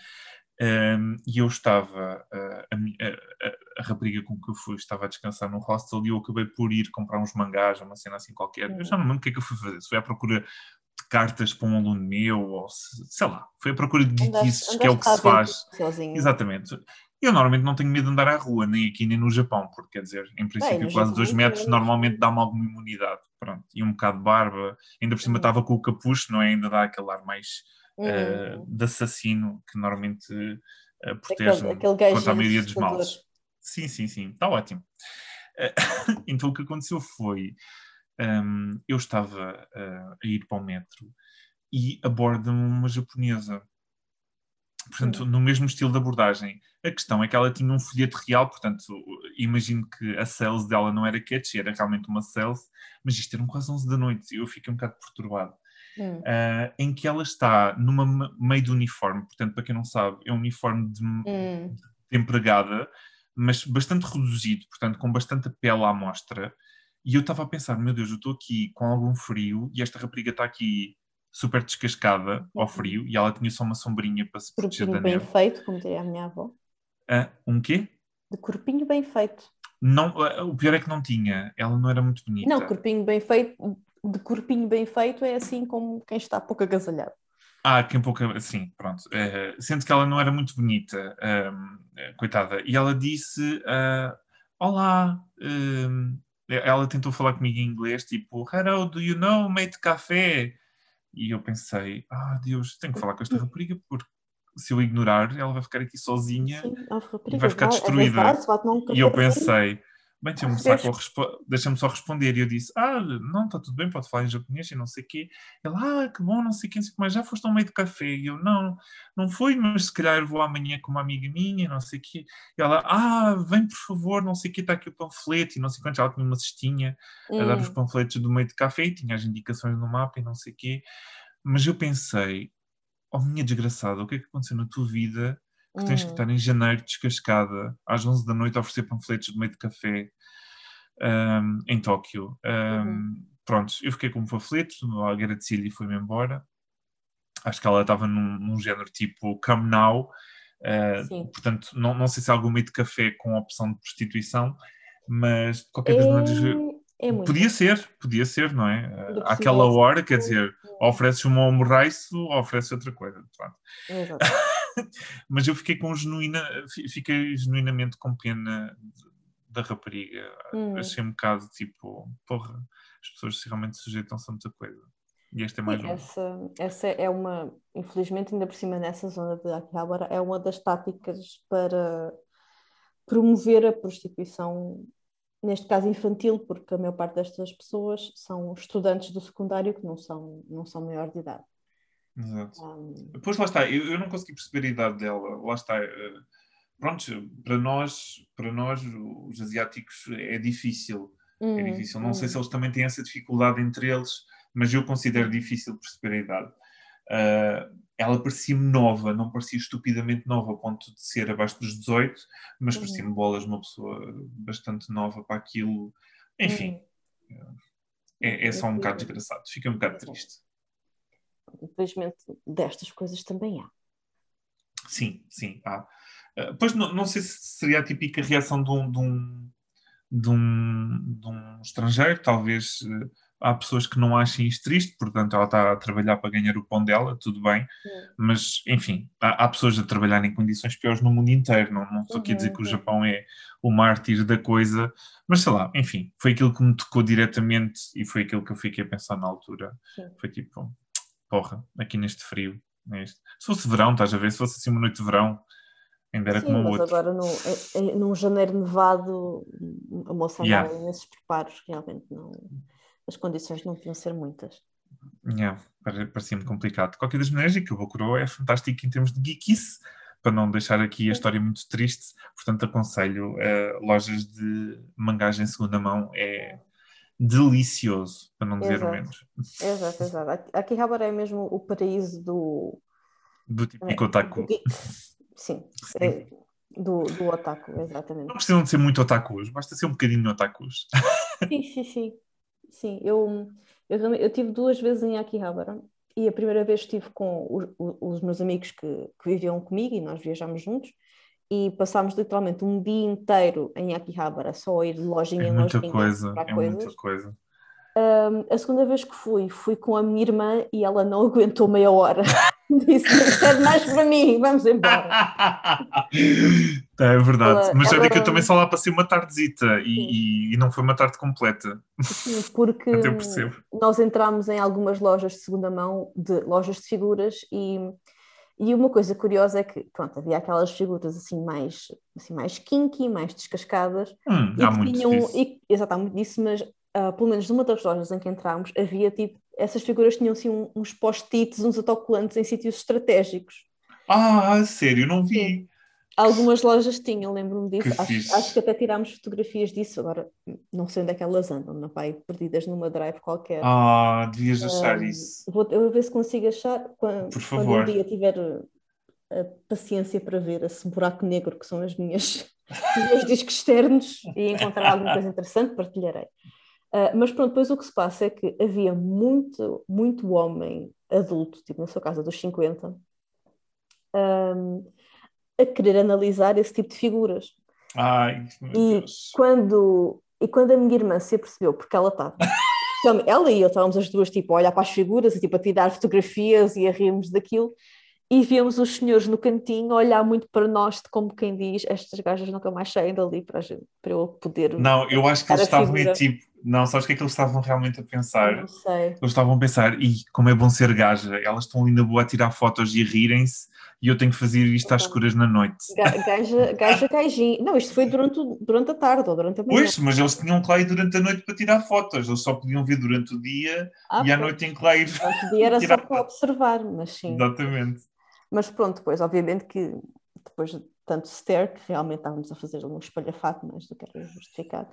Um, e eu estava, uh, a, a- a- rapariga com que eu fui estava a descansar no hostel e eu acabei por ir comprar uns mangás, uma cena assim qualquer. Eu já não me lembro o que é que eu fui fazer. Se foi à procura de cartas para um aluno meu, ou se- sei lá, foi à procura de geekices, que é o que se faz. Sozinho. Exatamente. Eu normalmente não tenho medo de andar à rua, nem aqui nem no Japão, porque quer dizer, em princípio, no quase dois não metros temos. normalmente dá-me alguma imunidade. Pronto, e um bocado de barba, ainda por cima Uhum. estava com o capucho, não é? Ainda dá aquele ar mais eh, Hum. de assassino que normalmente eh, Aquele, protege aquele contra a maioria dos males. Sim, sim, sim, está ótimo. Eh, então o que aconteceu foi, hum, eu estava eh, a ir para o metro e aborda-me uma japonesa. Portanto, Uhum. no mesmo estilo de abordagem. A questão é que ela tinha um folheto real, portanto, imagino que a sales dela não era catchy, era realmente uma sales, mas isto eram quase 11 da noite e eu fiquei um bocado perturbado. Hum. Ah, em que ela está numa me- meio de uniforme, portanto, para quem não sabe, é um uniforme de, Hum. de empregada, mas bastante reduzido, portanto, com bastante pele à mostra. E eu estava a pensar, meu Deus, eu estou aqui com algum frio e esta rapariga está aqui super descascada ao Uhum. frio e ela tinha só uma sombrinha para se proteger da Corpinho bem neve. feito, como diria a minha avó. Ah, um quê? De corpinho bem feito. Não, ah, o pior é que não tinha, ela não era muito bonita. Não, corpinho bem feito, de corpinho bem feito é assim como quem está pouco agasalhado. Ah, que um pouco assim, pronto. Eh, sendo que ela não era muito bonita, eh, coitada. E ela disse: ah, Olá. ahm, ela tentou falar comigo em inglês, tipo, Hello, do you know mate café? E eu pensei: Ah, Deus, tenho que falar com esta rapariga, porque se eu ignorar, ela vai ficar aqui sozinha. Sim, a rapariga vai ficar é destruída. E eu pensei, bem, só, fresco. respo- deixa-me só responder. E eu disse, ah, não, está tudo bem, pode falar em japonês e não sei o quê. Ele, ah, que bom, não sei não sei que mais, já foste ao meio de café? E eu, não, não fui, mas se calhar vou amanhã com uma amiga minha, não sei o quê. E ela, ah, vem por favor, não sei o quê, está aqui o panfleto, e não sei quanto, ela tinha uma cestinha a dar os Hum, panfletos do meio de café e tinha as indicações no mapa e não sei o quê. Mas eu pensei, oh minha desgraçada, o que é que aconteceu na tua vida que tens que hum. estar em janeiro descascada às 11 da noite a oferecer panfletos do meio de café um, em Tóquio. Um, Uhum. Pronto, eu fiquei com um panfleto, agradeci-lhe e fui-me embora. Acho que ela estava num, num género tipo Come Now, Uh, portanto, não, não sei se há algum meio de café com opção de prostituição, mas de qualquer das maneiras. É podia ser, podia ser, não é? Uh, àquela hora, quer dizer, ofereces uma almoço ou ofereces outra coisa. mas eu fiquei com genuína, fiquei genuinamente com pena da rapariga. Hum. Achei um bocado tipo, porra, as pessoas realmente sujeitam-se a muita coisa. E este é mais um. Essa, essa é uma, infelizmente, ainda por cima nessa zona de Akihabara, é uma das táticas para promover a prostituição, neste caso infantil, porque a maior parte destas pessoas são estudantes do secundário que não são, não são maior de idade. Exato. Um... Pois lá está, eu, eu não consegui perceber a idade dela, lá está. Uh, pronto, para nós, para nós, os asiáticos, é difícil. Hum, é difícil. Não hum. sei se eles também têm essa dificuldade entre eles mas eu considero difícil perceber a idade. Uh, ela parecia-me nova, não parecia estupidamente nova a ponto de ser abaixo dos 18, mas uhum. parecia-me bolas uma pessoa bastante nova para aquilo. Enfim, uhum. é, é, só um bocado desgraçado, fica um bocado triste. Infelizmente, destas coisas também há. Sim, sim, há. Uh, pois não, não sei se seria a típica reação de um, de um, de um, de um estrangeiro, talvez. Uh, há pessoas que não achem isto triste, portanto ela está a trabalhar para ganhar o pão dela, tudo bem, uhum. mas enfim, há, há, pessoas a trabalhar em condições piores no mundo inteiro, não, não estou aqui a dizer que o uhum, Japão é o mártir da coisa, mas sei lá, enfim, foi aquilo que me tocou diretamente e foi aquilo que eu fiquei a pensar na altura, foi tipo, porra, aqui neste frio, neste. se fosse verão, estás a ver, se fosse assim uma noite de verão, ainda era Sim, como mas outra. agora no, num janeiro nevado a moça andava yeah. nesses preparos, realmente não as condições não deviam ser muitas. Yeah, parecia-me complicado. De qualquer das maneiras, e que o Bakuro é fantástico em termos de geekice, para não deixar aqui a história muito triste, portanto aconselho uh, lojas de mangás em segunda mão, é delicioso, para não dizer exato. o menos. Exato, exato. Akihabara é mesmo o paraíso do... Do típico é, otaku. Do Sim, Sim. É, do, do otaku, exatamente. Não precisam de ser muito otakus, basta ser um bocadinho otakus. Sim, sim, sim. Sim, eu, eu, eu tive duas vezes em Akihabara e a primeira vez estive com os, os meus amigos que, que viviam comigo e nós viajámos juntos e passámos literalmente um dia inteiro em Akihabara, só a ir de lojinha é em muita coisa, é coisas. muita coisa. Um, a segunda vez que fui, fui com a minha irmã e ela não aguentou meia hora. Disse: Não mais para mim, vamos embora. é verdade, ela, mas ela... olha que eu também só lá passei uma tardezita e, e, não foi uma tarde completa. Sim, porque nós entramos em algumas lojas de segunda mão, de lojas de figuras, e, e uma coisa curiosa é que pronto, havia aquelas figuras assim mais, assim mais kinky, mais descascadas. Hum, há muito tinham, disso. E, exato, há muito disso, mas uh, pelo menos numa das lojas em que entramos, havia tipo, essas figuras tinham assim uns post-its, uns autocolantes em sítios estratégicos. Ah, sério, não vi. Sim. Algumas lojas tinham, lembro-me disso. Acho, acho, que até tirámos fotografias disso. Agora, não sei onde é que elas andam, na pai, perdidas numa drive qualquer. Ah, devias achar isso. Vou, eu vou ver se consigo achar quando, Por favor. quando um dia tiver a paciência para ver esse buraco negro que são as minhas, os meus discos externos e encontrar alguma coisa interessante, partilharei. Uh, mas pronto, depois o que se passa é que havia muito, muito homem adulto, tipo na sua casa dos 50, um, a querer analisar esse tipo de figuras. Ai, e Deus. quando e quando a minha irmã se apercebeu, porque ela estava, ela e eu estávamos as duas tipo a olhar para as figuras e tipo a tirar fotografias e a rirmos daquilo, e víamos os senhores no cantinho olhar muito para nós, de como quem diz: Estas gajas nunca mais saem dali para, gente, para eu poder. Não, eu acho que eles estavam tipo. Não, sabes o que é que eles estavam realmente a pensar? Não sei. Eles estavam a pensar: e como é bom ser gaja, elas estão ali na boa a tirar fotos e a rirem-se, e eu tenho que fazer isto às escuras na noite. Gaja, gaja gajinho. Não, isto foi durante, durante a tarde ou durante a manhã. Pois, mas eles tinham que lá ir durante a noite para tirar fotos, eles só podiam ver durante o dia ah, e à noite tinham que lá ir. O dia era só para observar, mas sim. Exatamente. Mas pronto, depois, obviamente que depois de tanto stare, que realmente estávamos a fazer um espalhafato mais do que era justificado,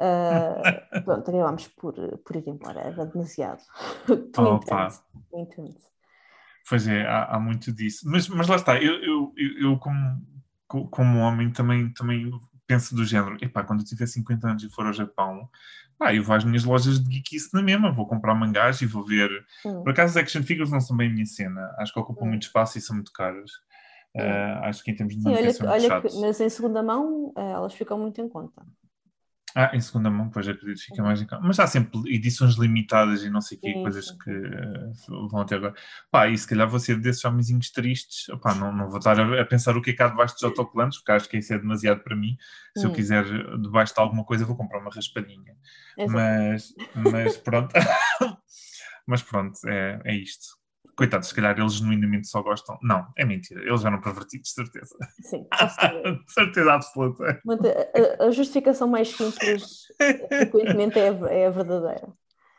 uh, pronto, acabámos por, por ir embora, era demasiado. oh, entendes. Pois é, há, há, muito disso. Mas, mas lá está, eu, eu, eu, como, como homem também, também penso do género, epá, quando eu tiver 50 anos e for ao Japão, ah, eu vou às minhas lojas de geekice na mesma, vou comprar mangás e vou ver. Hum. Por acaso, as action figures não são bem a minha cena, acho que ocupam hum. muito espaço e são muito caras. Uh, acho que em termos de Sim, olha, olha que- mas em segunda mão eh, elas ficam muito em conta. Ah, em segunda mão, pois acredito que fica mais em conta. Mas há sempre edições limitadas e não sei o quê, Sim, coisas que eh, vão até agora. Pá, e se calhar vou ser desses homenzinhos tristes. Pá, não, não vou estar a, a pensar o que é que há debaixo dos autocolantes, porque acho que isso é demasiado para mim. Se eu Hum. quiser debaixo de alguma coisa, vou comprar uma raspadinha. Exato. Mas, mas pronto. mas pronto, é, é isto. Coitados, se calhar eles genuinamente só gostam. Não, é mentira. Eles eram pervertidos, de certeza. Sim, dizer. De certeza absoluta. Mas a, justificação mais simples, frequentemente, é, a- é a verdadeira.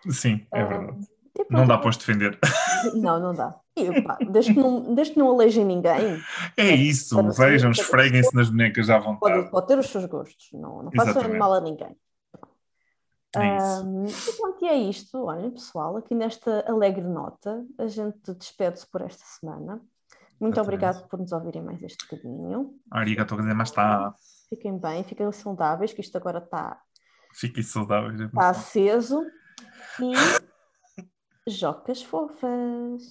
Sim, é Ah, verdade. pronto, Não dá para os defender. Não, não dá. E, pá, desde, que não, desde que não alejem ninguém, É isso, Cada pessoa- vejam, esfreguem-se nas bonecas à pode, vontade. pode ter os seus gostos. Não, não façam mal a ninguém. É isso. Ahm, e pronto, e é isto. Olhem, pessoal, aqui nesta alegre nota, a gente despede-se por esta semana. Muito obrigado por nos ouvirem mais este bocadinho. Arigatou gozaimasu. Fiquem bem, fiquem saudáveis, que isto agora está Fiquem saudáveis. tá aceso. E jocas fofas.